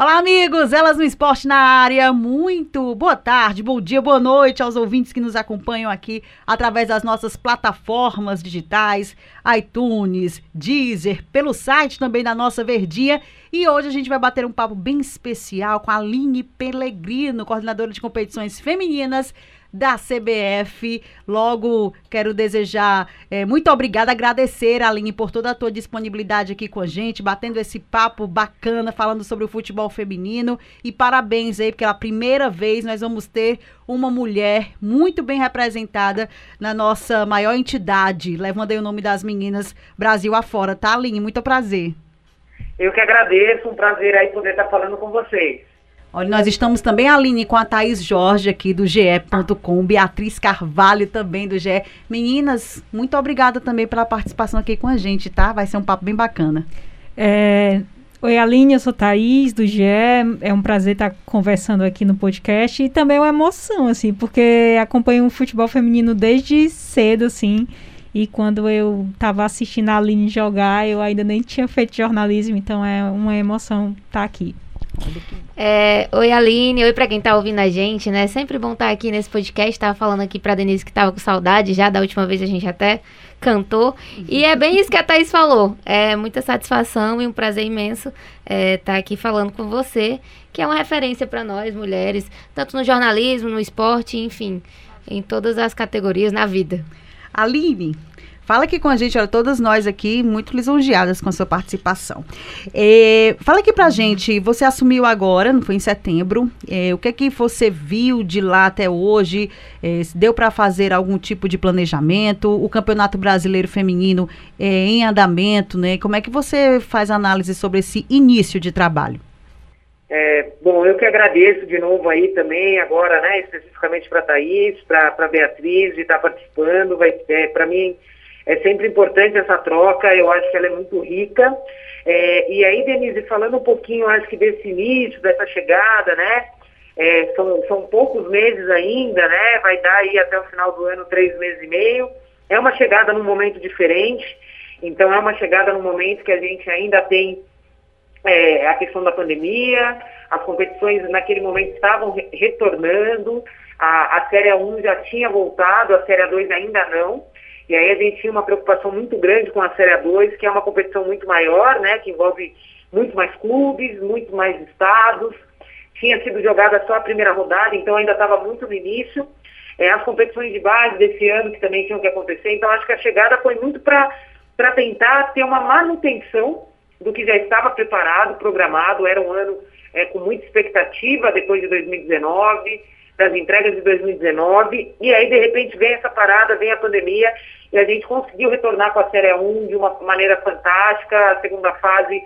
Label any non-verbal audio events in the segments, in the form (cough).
Olá, amigos! Elas no Esporte na área. Muito boa tarde, bom dia, boa noite aos ouvintes que nos acompanham aqui através das nossas plataformas digitais, iTunes, Deezer, pelo site também da nossa Verdinha. E hoje a gente vai bater um papo bem especial com a Aline Pellegrino, coordenadora de competições femininas da CBF. Logo, quero desejar é, muito obrigada, agradecer, Aline, por toda a tua disponibilidade aqui com a gente, batendo esse papo bacana, falando sobre o futebol feminino. E parabéns aí, porque pela primeira vez nós vamos ter uma mulher muito bem representada na nossa maior entidade, levando aí o nome das meninas Brasil afora, tá, Aline? Muito prazer. Eu que agradeço, um prazer aí poder estar falando com vocês. Olha, nós estamos também, Aline, com a Thaís Jorge aqui do GE.com, Beatriz Carvalho também do GE. Meninas, muito obrigada também pela participação aqui com a gente, tá? Vai ser um papo bem bacana. É, Oi, Aline, eu sou Thaís, do GE. É um prazer estar conversando aqui no podcast. E também é uma emoção, assim, porque acompanho o futebol feminino desde cedo, assim. E quando eu estava assistindo a Aline jogar, eu ainda nem tinha feito jornalismo, então é uma emoção estar aqui. É, oi, Aline. Oi, pra quem tá ouvindo a gente, né? Sempre bom estar aqui nesse podcast. Tava falando aqui pra Denise que tava com saudade já, da última vez a gente até cantou. E é bem isso que a Thaís falou. É muita satisfação e um prazer imenso estar é, tá aqui falando com você, que é uma referência para nós, mulheres, tanto no jornalismo, no esporte, enfim, em todas as categorias na vida. Aline, Fala aqui com a gente, olha, todas nós aqui muito lisonjeadas com a sua participação. É, fala aqui pra gente, você assumiu agora, não foi em setembro, é, o que é que você viu de lá até hoje? É, deu para fazer algum tipo de planejamento? O Campeonato Brasileiro Feminino é em andamento, né? Como é que você faz análise sobre esse início de trabalho? É, bom, eu que agradeço de novo aí também, agora, né, especificamente para Thaís, para Beatriz, de estar tá participando. Vai, é, para mim, é sempre importante essa troca, eu acho que ela é muito rica. É, e aí, Denise, falando um pouquinho, acho que desse início, dessa chegada, né? É, são, são poucos meses ainda, né? Vai dar aí até o final do ano três meses e meio. É uma chegada num momento diferente, então é uma chegada num momento que a gente ainda tem é, a questão da pandemia, as competições naquele momento estavam re retornando, a, a Série 1 já tinha voltado, a Série 2 ainda não. E aí a gente tinha uma preocupação muito grande com a Série 2, que é uma competição muito maior, né, que envolve muito mais clubes, muito mais estados. Tinha sido jogada só a primeira rodada, então ainda estava muito no início. É, as competições de base desse ano que também tinham que acontecer, então acho que a chegada foi muito para tentar ter uma manutenção do que já estava preparado, programado. Era um ano é, com muita expectativa depois de 2019 das entregas de 2019, e aí de repente vem essa parada, vem a pandemia, e a gente conseguiu retornar com a Série 1 de uma maneira fantástica, a segunda fase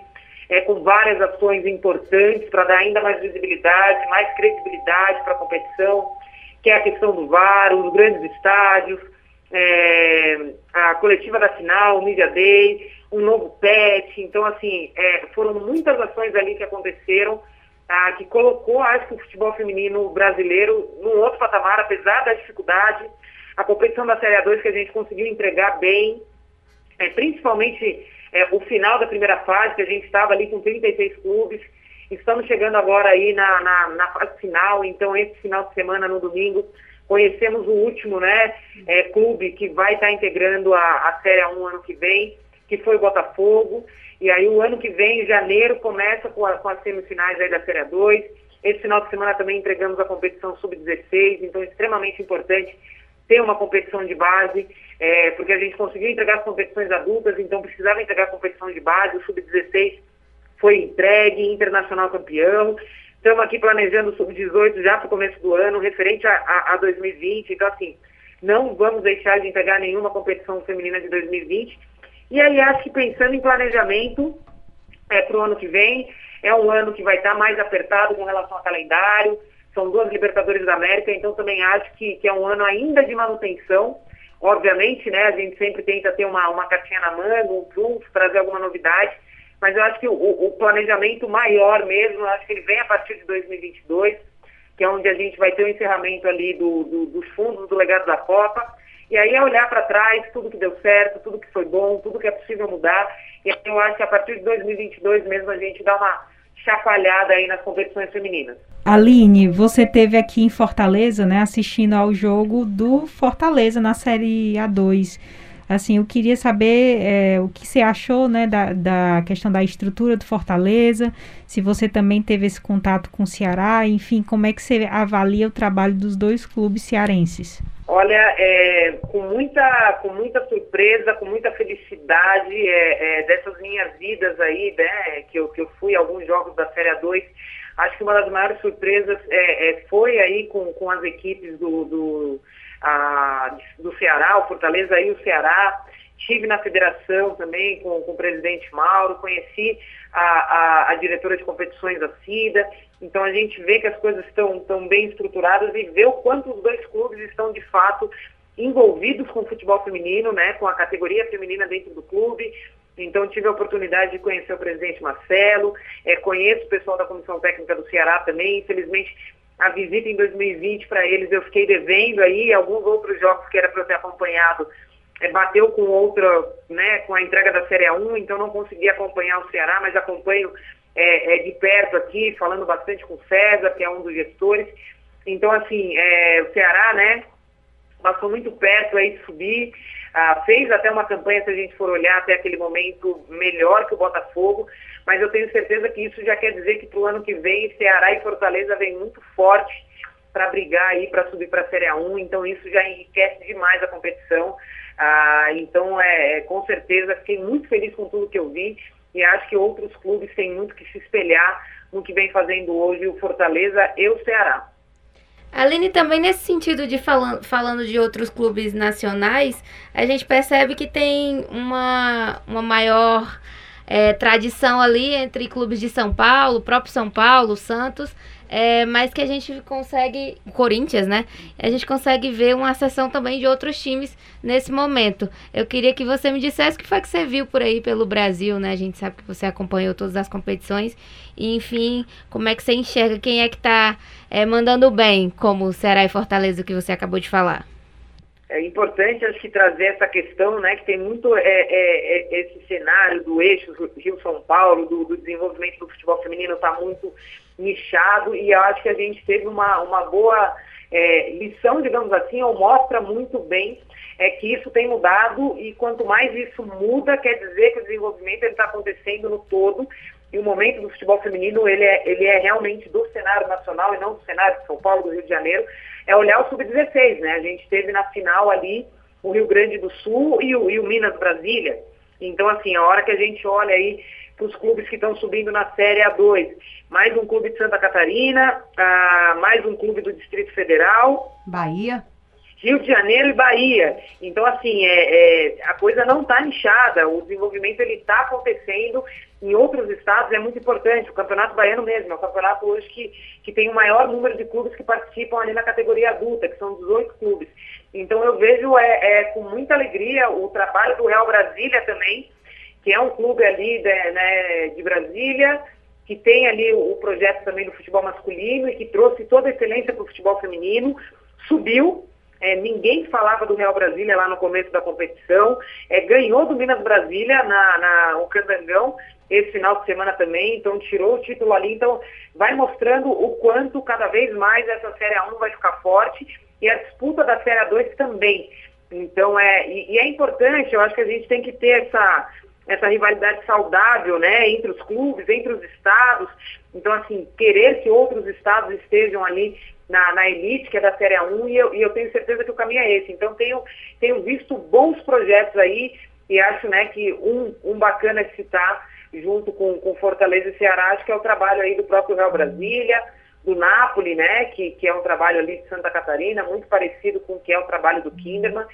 é, com várias ações importantes para dar ainda mais visibilidade, mais credibilidade para a competição, que é a questão do VAR, os grandes estádios, é, a coletiva da final, o Media Day, um novo PET, então assim, é, foram muitas ações ali que aconteceram tá, que colocou, acho que o futebol feminino brasileiro num outro patamar, apesar da dificuldade. A competição da Série A2 que a gente conseguiu entregar bem, é, principalmente é, o final da primeira fase, que a gente estava ali com 36 clubes. Estamos chegando agora aí na, na, na fase final, então esse final de semana, no domingo, conhecemos o último né, é, clube que vai estar tá integrando a, a Série A1 ano que vem, que foi o Botafogo. E aí o ano que vem, em janeiro, começa com, a, com as semifinais da Série 2. Esse final de semana também entregamos a competição sub-16, então é extremamente importante ter uma competição de base, é, porque a gente conseguiu entregar as competições adultas, então precisava entregar a competição de base, o sub-16 foi entregue, internacional campeão. Estamos aqui planejando o sub-18 já para o começo do ano, referente a, a, a 2020, então assim, não vamos deixar de entregar nenhuma competição feminina de 2020 e aí acho que pensando em planejamento é, para o ano que vem, é um ano que vai estar tá mais apertado com relação ao calendário, são duas Libertadores da América, então também acho que, que é um ano ainda de manutenção. Obviamente, né, a gente sempre tenta ter uma, uma cartinha na manga, um trunfo, trazer alguma novidade, mas eu acho que o, o planejamento maior mesmo, eu acho que ele vem a partir de 2022, que é onde a gente vai ter o encerramento ali do, do, dos fundos do legado da Copa. E aí é olhar para trás, tudo que deu certo, tudo que foi bom, tudo que é possível mudar. E eu acho que a partir de 2022 mesmo a gente dá uma chafalhada aí nas competições femininas. Aline, você teve aqui em Fortaleza, né, assistindo ao jogo do Fortaleza na Série A2. Assim, eu queria saber é, o que você achou, né, da, da questão da estrutura do Fortaleza, se você também teve esse contato com o Ceará, enfim, como é que você avalia o trabalho dos dois clubes cearenses? Olha, é, com, muita, com muita surpresa, com muita felicidade é, é, dessas minhas vidas aí, né, que eu, que eu fui a alguns jogos da Série 2, acho que uma das maiores surpresas é, é, foi aí com, com as equipes do, do a, do Ceará, o Fortaleza e o Ceará. Estive na federação também com, com o presidente Mauro, conheci a, a, a, diretora de competições da CIDA. Então a gente vê que as coisas estão, estão bem estruturadas e vê o quanto os dois clubes estão de fato envolvidos com o futebol feminino, né, com a categoria feminina dentro do clube. Então tive a oportunidade de conhecer o presidente Marcelo, é, conheço o pessoal da comissão técnica do Ceará também. Infelizmente a visita em 2020 para eles eu fiquei devendo aí, alguns outros jogos que era para eu ter acompanhado, bateu com outra, né, com a entrega da Série 1, então não consegui acompanhar o Ceará, mas acompanho é, é, de perto aqui, falando bastante com o César, que é um dos gestores. Então, assim, é, o Ceará, né, passou muito perto aí de subir, ah, fez até uma campanha, se a gente for olhar até aquele momento, melhor que o Botafogo, mas eu tenho certeza que isso já quer dizer que para o ano que vem Ceará e Fortaleza vem muito forte para brigar aí para subir para a Série A1, então isso já enriquece demais a competição. Ah, então, é, é, com certeza, fiquei muito feliz com tudo que eu vi e acho que outros clubes têm muito que se espelhar no que vem fazendo hoje o Fortaleza e o Ceará. Aline, também nesse sentido de falando, falando de outros clubes nacionais, a gente percebe que tem uma, uma maior é, tradição ali entre clubes de São Paulo, próprio São Paulo, Santos, é, mas que a gente consegue, Corinthians, né? A gente consegue ver uma sessão também de outros times nesse momento. Eu queria que você me dissesse o que foi que você viu por aí pelo Brasil, né? A gente sabe que você acompanhou todas as competições. E, enfim, como é que você enxerga quem é que tá é, mandando bem, como Ceará e Fortaleza que você acabou de falar? é importante acho que trazer essa questão, né, que tem muito é, é, é esse cenário do eixo Rio-São Paulo, do, do, desenvolvimento do futebol feminino está muito nichado e acho que a gente teve uma, uma boa é, lição, digamos assim, ou mostra muito bem é que isso tem mudado e quanto mais isso muda, quer dizer que o desenvolvimento está acontecendo no todo e o momento do futebol feminino ele é, ele é realmente do cenário nacional e não do cenário de São Paulo, do Rio de Janeiro, é olhar o Sub-16, né? A gente teve na final ali o Rio Grande do Sul e o, e o Minas Brasília. Então, assim, a hora que a gente olha aí para os clubes que estão subindo na Série A2, mais um clube de Santa Catarina, ah, mais um clube do Distrito Federal. Bahia. Rio de Janeiro e Bahia. Então, assim, é, é a coisa não está nichada, o desenvolvimento ele está acontecendo em outros estados, é muito importante. O Campeonato Baiano mesmo, é o campeonato hoje que, que tem o maior número de clubes que participam ali na categoria adulta, que são 18 clubes. Então, eu vejo é, é com muita alegria o trabalho do Real Brasília também, que é um clube ali de, né, de Brasília, que tem ali o, projeto também do futebol masculino e que trouxe toda a excelência para o futebol feminino, subiu é, ninguém falava do Real Brasília lá no começo da competição. É, ganhou do Minas Brasília na, na, o Candangão esse final de semana também, então tirou o título ali. Então vai mostrando o quanto cada vez mais essa Série 1 vai ficar forte e a disputa da Série 2 também. Então é, e, e é importante, eu acho que a gente tem que ter essa, essa rivalidade saudável, né, entre os clubes, entre os estados. Então, assim, querer que outros estados estejam ali na, na elite, que é da Série 1, e eu, e eu tenho certeza que o caminho é esse. Então, tenho, tenho visto bons projetos aí, e acho né, que um, um bacana de citar, junto com, com Fortaleza e Ceará, acho que é o trabalho aí do próprio Real Brasília, do Napoli, né, que, que é um trabalho ali de Santa Catarina, muito parecido com o que é o trabalho do Kinderman.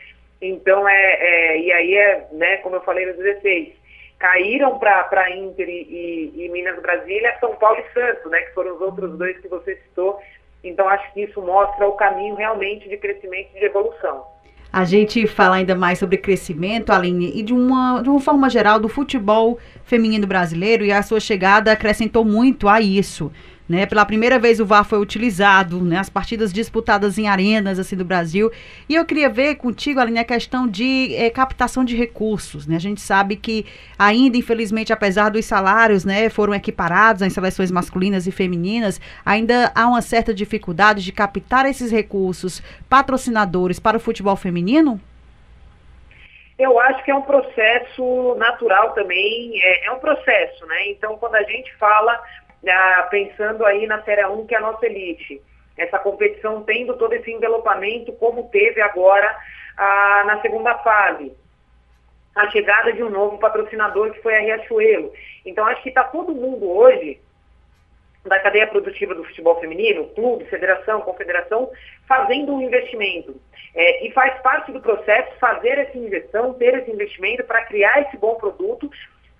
Então, é, é e aí é, né, como eu falei nos 16, caíram para Inter e, e, e, Minas Brasília, São Paulo e Santos, né, que foram os outros dois que você citou, então, acho que isso mostra o caminho realmente de crescimento e de evolução. A gente fala ainda mais sobre crescimento, Aline, e de uma, de uma forma geral do futebol feminino brasileiro, e a sua chegada acrescentou muito a isso. Né? Pela primeira vez o VAR foi utilizado, né? As partidas disputadas em arenas assim do Brasil. E eu queria ver contigo, Aline, a questão de é, captação de recursos, né? A gente sabe que ainda, infelizmente, apesar dos salários, né, foram equiparados nas seleções masculinas e femininas, ainda há uma certa dificuldade de captar esses recursos patrocinadores para o futebol feminino? Eu acho que é um processo natural também, é, é um processo, né? Então, quando a gente fala, ah, pensando aí na Série 1, que é a nossa elite, essa competição tendo todo esse envelopamento, como teve agora ah, na segunda fase, a chegada de um novo patrocinador que foi a Riachuelo. Então, acho que está todo mundo hoje da cadeia produtiva do futebol feminino, clube, federação, confederação, fazendo um investimento. É, e faz parte do processo fazer essa injeção, ter esse investimento para criar esse bom produto,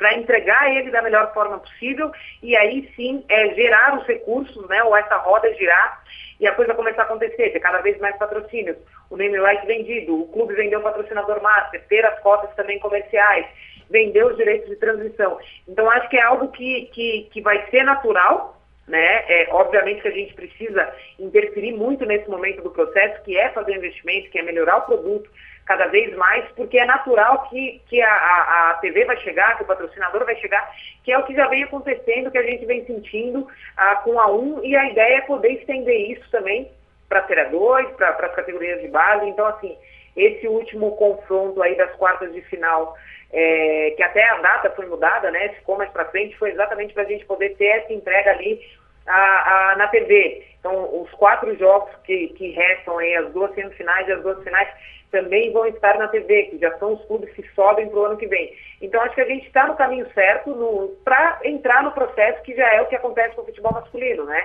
para entregar ele da melhor forma possível e aí sim é, gerar os recursos, né, ou essa roda girar e a coisa começar a acontecer, ter cada vez mais patrocínios, o name right vendido, o clube vendeu o patrocinador master, ter as cotas também comerciais, vender os direitos de transmissão. Então acho que é algo que, que, que vai ser natural, né? É, obviamente que a gente precisa interferir muito nesse momento do processo, que é fazer investimento, que é melhorar o produto cada vez mais, porque é natural que, que a, a, TV vai chegar, que o patrocinador vai chegar, que é o que já vem acontecendo, que a gente vem sentindo ah, com a 1, e a ideia é poder estender isso também para a Série 2, para as categorias de base. Então, assim, esse último confronto aí das quartas de final é, que até a data foi mudada, né? Ficou mais para frente, foi exatamente para a gente poder ter essa entrega ali a, a, na TV. Então, os quatro jogos que, que restam aí, as duas semifinais e as duas finais, também vão estar na TV, que já são os clubes que sobem para o ano que vem. Então, acho que a gente está no caminho certo para entrar no processo que já é o que acontece com o futebol masculino, né?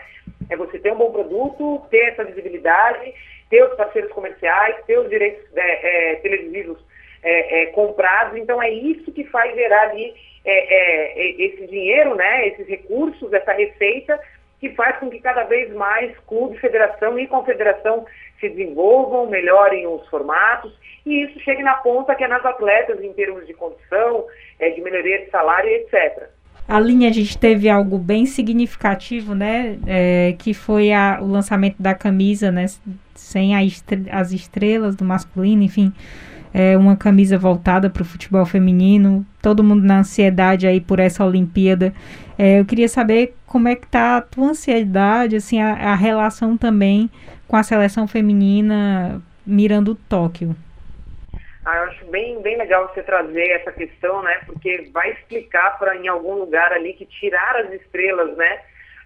É você ter um bom produto, ter essa visibilidade, ter os parceiros comerciais, ter os direitos é, é, televisivos é, é, comprados. Então é isso que faz gerar ali é, é, esse dinheiro, né, esses recursos, essa receita, que faz com que cada vez mais clube, federação e confederação se desenvolvam, melhorem os formatos e isso chegue na ponta que é nas atletas em termos de condição, é, de melhoria de salário, etc. A linha a gente teve algo bem significativo, né? É, que foi a, o lançamento da camisa, né? Sem estre as estrelas do masculino, enfim é, uma camisa voltada para o futebol feminino, todo mundo na ansiedade aí por essa Olimpíada. É, eu queria saber como é que tá a tua ansiedade, assim, a, a relação também com a seleção feminina mirando Tóquio. Ah, eu acho bem, bem legal você trazer essa questão, né? Porque vai explicar para em algum lugar ali que tirar as estrelas, né?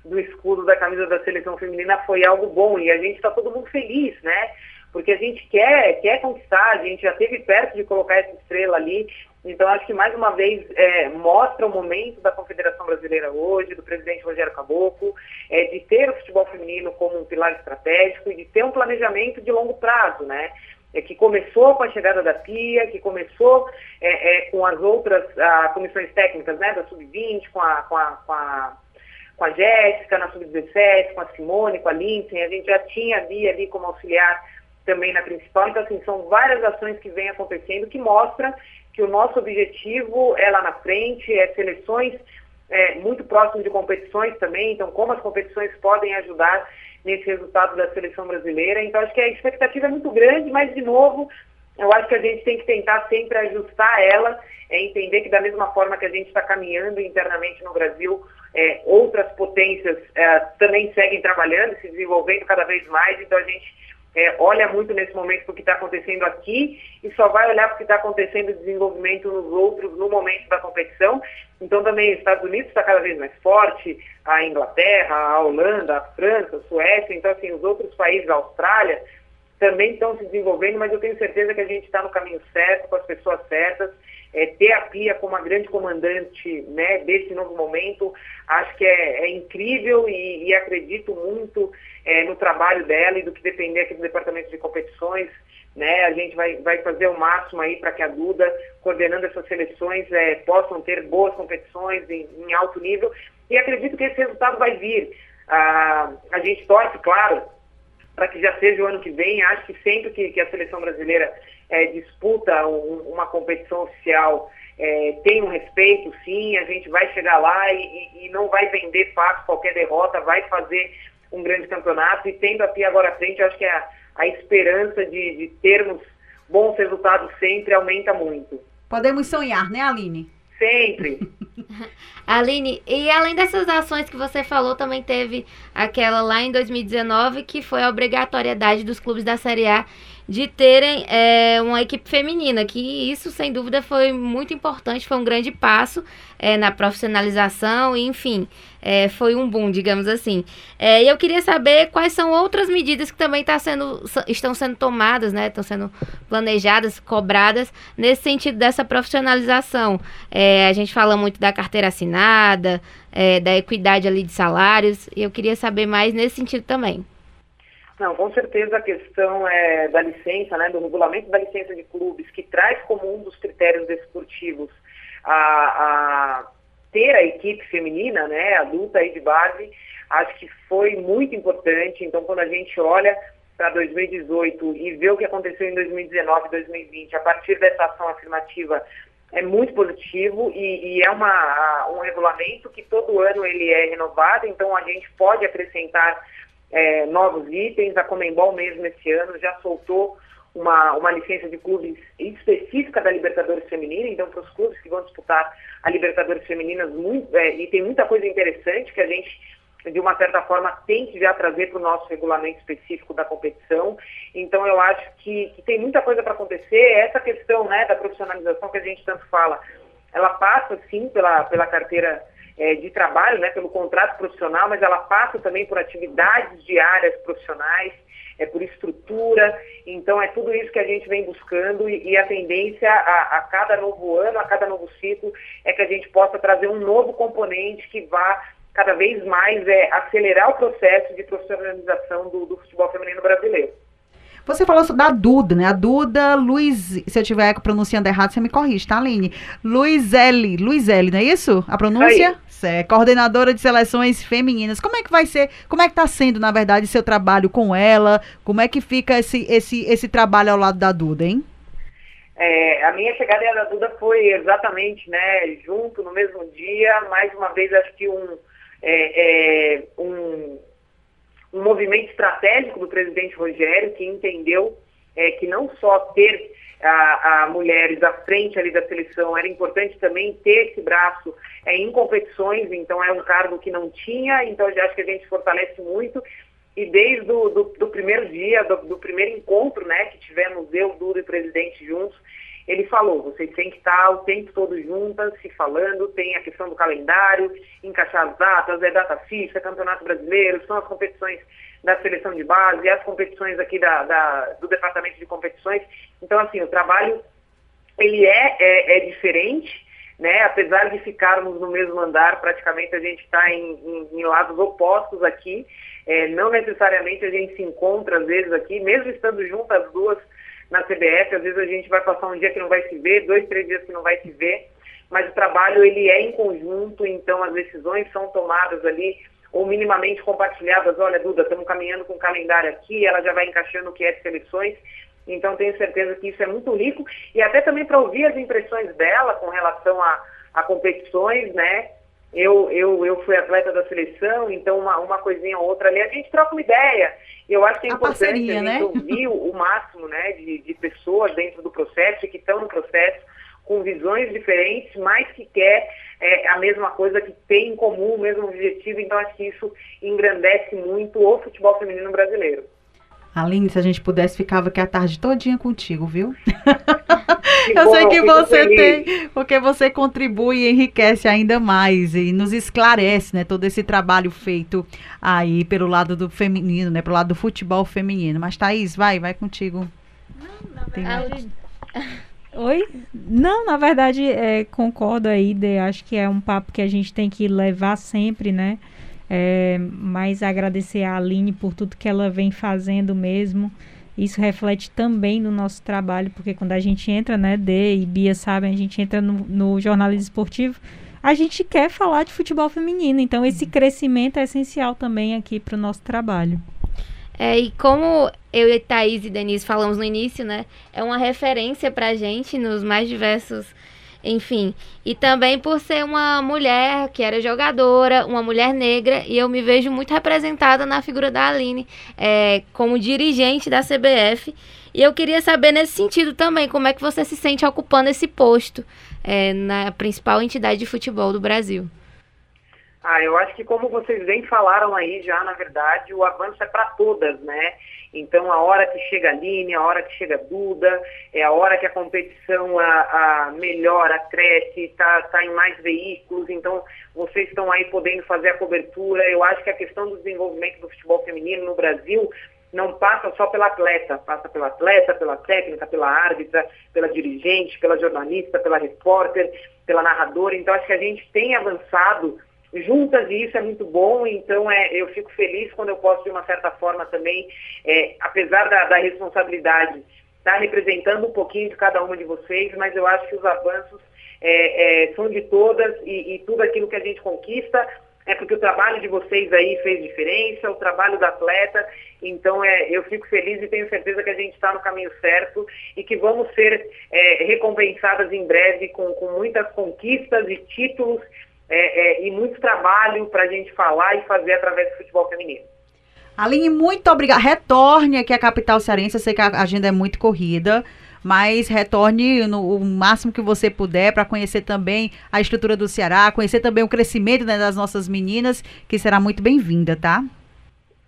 Do escudo da camisa da seleção feminina foi algo bom e a gente está todo mundo feliz, né? porque a gente quer, quer conquistar, a gente já esteve perto de colocar essa estrela ali. Então, acho que mais uma vez é, mostra o momento da Confederação Brasileira hoje, do presidente Rogério Caboclo, é, de ter o futebol feminino como um pilar estratégico e de ter um planejamento de longo prazo, né? É, que começou com a chegada da PIA, que começou é, é, com as outras a, comissões técnicas, né, da Sub-20, com a, com a, com a com a Jéssica na Sub-17, com a Simone, com a Lindsay, a gente já tinha a Bia ali como auxiliar também na principal. Então, assim, são várias ações que vêm acontecendo que mostram que o nosso objetivo é lá na frente, é seleções é, muito próximo de competições também, então como as competições podem ajudar nesse resultado da seleção brasileira. Então, acho que a expectativa é muito grande, mas, de novo, eu acho que a gente tem que tentar sempre ajustar ela, é entender que da mesma forma que a gente está caminhando internamente no Brasil, é, outras potências é, também seguem trabalhando, se desenvolvendo cada vez mais, então a gente é, olha muito nesse momento o que está acontecendo aqui e só vai olhar para o que está acontecendo de desenvolvimento nos outros no momento da competição. Então também os Estados Unidos está cada vez mais forte, a Inglaterra, a Holanda, a França, a Suécia, então assim, os outros países, a Austrália, também estão se desenvolvendo, mas eu tenho certeza que a gente está no caminho certo, com as pessoas certas. É, ter a Pia como a grande comandante né, desse novo momento, acho que é, é incrível e, e, acredito muito é, no trabalho dela e do que depender aqui do departamento de competições. Né, a gente vai, vai fazer o máximo aí para que a Duda, coordenando essas seleções, é, possam ter boas competições em, em, alto nível e acredito que esse resultado vai vir. Ah, a gente torce, claro, para que já seja o ano que vem. Acho que sempre que, que a seleção brasileira é, disputa um, uma competição oficial, é, tem um respeito, sim, a gente vai chegar lá e, e, não vai vender fácil qualquer derrota, vai fazer um grande campeonato e tendo aqui agora à frente, acho que a, a esperança de, de termos bons resultados sempre aumenta muito. Podemos sonhar, né, Aline? Sempre. (laughs) Aline, e além dessas ações que você falou, também teve aquela lá em 2019 que foi a obrigatoriedade dos clubes da Série A de terem é, uma equipe feminina, que isso sem dúvida foi muito importante, foi um grande passo é, na profissionalização, enfim, é, foi um boom, digamos assim. É, e eu queria saber quais são outras medidas que também tá sendo, estão sendo tomadas, né, estão sendo planejadas, cobradas, nesse sentido dessa profissionalização. É, a gente fala muito da carteira assinada, é, da equidade ali de salários, e eu queria saber mais nesse sentido também. Não, com certeza a questão é, da licença, né, do regulamento da licença de clubes, que traz como um dos critérios desportivos a, a ter a equipe feminina, né, adulta e de base, acho que foi muito importante. Então, quando a gente olha para 2018 e vê o que aconteceu em 2019 e 2020, a partir dessa ação afirmativa, é muito positivo e, e é uma, um regulamento que todo ano ele é renovado, então a gente pode acrescentar é, novos itens. A Comembol mesmo esse ano já soltou uma, uma licença de clubes específica da Libertadores Feminina, então para os clubes que vão disputar a Libertadores Femininas, muito, é, e tem muita coisa interessante que a gente, de uma certa forma, tem que já trazer para o nosso regulamento específico da competição. Então eu acho que, que tem muita coisa para acontecer. Essa questão né, da profissionalização que a gente tanto fala, ela passa sim pela, pela carteira é, de trabalho, né, pelo contrato profissional, mas ela passa também por atividades diárias profissionais, é por estrutura. Então, é tudo isso que a gente vem buscando e, e a tendência a, a, cada novo ano, a cada novo ciclo, é que a gente possa trazer um novo componente que vá cada vez mais é, acelerar o processo de profissionalização do, do futebol feminino brasileiro. Você falou da Duda, né? A Duda Luiz, se eu estiver pronunciando errado, você me corrige, tá, Aline? Luizele, Luizele, não é isso? A pronúncia? É, coordenadora de seleções femininas. Como é que vai ser, como é que está sendo, na verdade, seu trabalho com ela? Como é que fica esse, esse, esse trabalho ao lado da Duda, hein? É, a minha chegada da Duda foi exatamente, né, junto no mesmo dia, mais uma vez acho que um, é, é, um um movimento estratégico do presidente Rogério, que entendeu é, que não só ter a, a, mulheres à frente ali da seleção, era importante também ter esse braço é, em competições, então é um cargo que não tinha, então já acho que a gente fortalece muito. E desde o do, do primeiro dia, do, do, primeiro encontro né, que tivemos eu, Duda e o presidente juntos, ele falou, vocês têm que estar o tempo todo juntas, se falando, tem a questão do calendário, encaixar as datas, é data fixa, é campeonato brasileiro, são as competições da seleção de base, as competições aqui da, da, do departamento de competições. Então, assim, o trabalho, ele é, é, é diferente, né? Apesar de ficarmos no mesmo andar, praticamente a gente está em, em, em, lados opostos aqui, é, não necessariamente a gente se encontra às vezes aqui, mesmo estando juntas as duas, na CBF, às vezes a gente vai passar um dia que não vai se ver, dois, três dias que não vai se ver, mas o trabalho ele é em conjunto, então as decisões são tomadas ali ou minimamente compartilhadas. Olha, Duda, estamos caminhando com o calendário aqui, ela já vai encaixando o que é de seleções, então tenho certeza que isso é muito rico e até também para ouvir as impressões dela com relação a, a competições, né? Eu, eu, eu fui atleta da seleção, então uma, uma coisinha ou outra ali, a gente troca uma ideia. E eu acho que é a importante parceria, a gente né? ouvir o, máximo né, de, de pessoas dentro do processo e que estão no processo com visões diferentes, mas que quer é, a mesma coisa, que tem em comum o mesmo objetivo. Então acho que isso engrandece muito o futebol feminino brasileiro. Aline, se a gente pudesse, ficava aqui a tarde todinha contigo, viu? (laughs) eu bom, sei que você feliz. tem, porque você contribui e enriquece ainda mais e nos esclarece, né, todo esse trabalho feito aí pelo lado do feminino, né, pelo lado do futebol feminino. Mas Thaís, vai, vai contigo. Não, na verdade... Oi? Não, na verdade, é, concordo aí, de, acho que é um papo que a gente tem que levar sempre, né? É, mas agradecer a Aline por tudo que ela vem fazendo mesmo. Isso reflete também no nosso trabalho, porque quando a gente entra, né, D e Bia sabem, a gente entra no, no jornalismo esportivo, a gente quer falar de futebol feminino. Então, esse uhum. crescimento é essencial também aqui para o nosso trabalho. É, e como eu e Thaís e Denise falamos no início, né? É uma referência para a gente nos mais diversos enfim. E também por ser uma mulher que era jogadora, uma mulher negra, e eu me vejo muito representada na figura da Aline é, como dirigente da CBF. E eu queria saber nesse sentido também, como é que você se sente ocupando esse posto é, na principal entidade de futebol do Brasil. Ah, eu acho que como vocês bem falaram aí já, na verdade, o avanço é para todas, né? Então, a hora que chega a Aline, a hora que chega a Duda, é a hora que a competição a, a melhora, cresce, está tá em mais veículos, então vocês estão aí podendo fazer a cobertura. Eu acho que a questão do desenvolvimento do futebol feminino no Brasil não passa só pela atleta, passa pela atleta, pela técnica, pela árbitra, pela dirigente, pela jornalista, pela repórter, pela narradora. Então, acho que a gente tem avançado juntas e isso é muito bom, então é, eu fico feliz quando eu posso, de uma certa forma, também, é, apesar da, da responsabilidade, estar tá representando um pouquinho de cada uma de vocês, mas eu acho que os avanços é, é, são de todas e, e, tudo aquilo que a gente conquista é porque o trabalho de vocês aí fez diferença, o trabalho da atleta, então é, eu fico feliz e tenho certeza que a gente está no caminho certo e que vamos ser é, recompensadas em breve com, com muitas conquistas e títulos é, é, e muito trabalho para a gente falar e fazer através do futebol feminino. Aline, muito obrigada. Retorne aqui à capital cearense. Eu sei que a agenda é muito corrida, mas retorne no o máximo que você puder para conhecer também a estrutura do Ceará, conhecer também o crescimento né, das nossas meninas, que será muito bem-vinda, tá?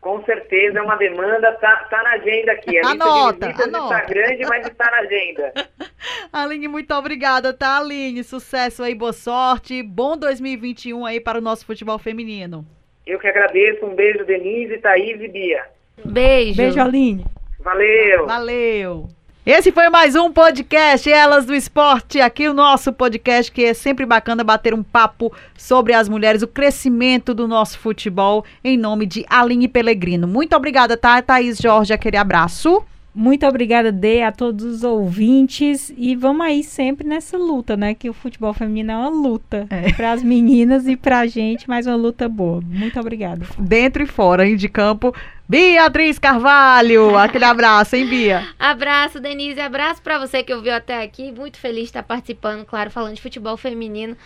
Com certeza é uma demanda, tá, tá na agenda aqui. A anota, lista de anota. está grande, mas está na agenda. (laughs) Aline, muito obrigada, tá, Aline? Sucesso aí, boa sorte. Bom 2021 aí para o nosso futebol feminino. Eu que agradeço. Um beijo, Denise, Thaís e Bia. Beijo. Beijo, Aline. Valeu. Valeu. Esse foi mais um podcast Elas do Esporte, aqui o nosso podcast que é sempre bacana bater um papo sobre as mulheres, o crescimento do nosso futebol, em nome de Aline Pellegrino. Muito obrigada, tá, Thaís Jorge, aquele abraço. Muito obrigada, Dê, a todos os ouvintes. E vamos aí sempre nessa luta, né? Que o futebol feminino é uma luta É. para as meninas e pra gente, mas uma luta boa. Muito obrigada. Dentro e fora, hein, de campo. Beatriz Carvalho, aquele abraço, hein, Bia? Abraço, Denise. Abraço para você que ouviu até aqui. Muito feliz de estar participando, claro, falando de futebol feminino.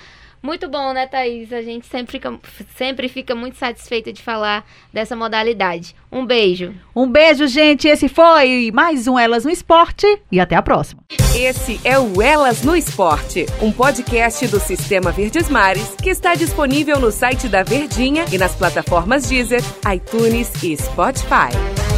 Muito bom, né, Thaís? A gente sempre fica, sempre fica muito satisfeita de falar dessa modalidade. Um beijo. Um beijo, gente. Esse foi mais um Elas no Esporte e até a próxima. Esse é o Elas no Esporte, um podcast do Sistema Verdes Mares que está disponível no site da Verdinha e nas plataformas Deezer, iTunes e Spotify.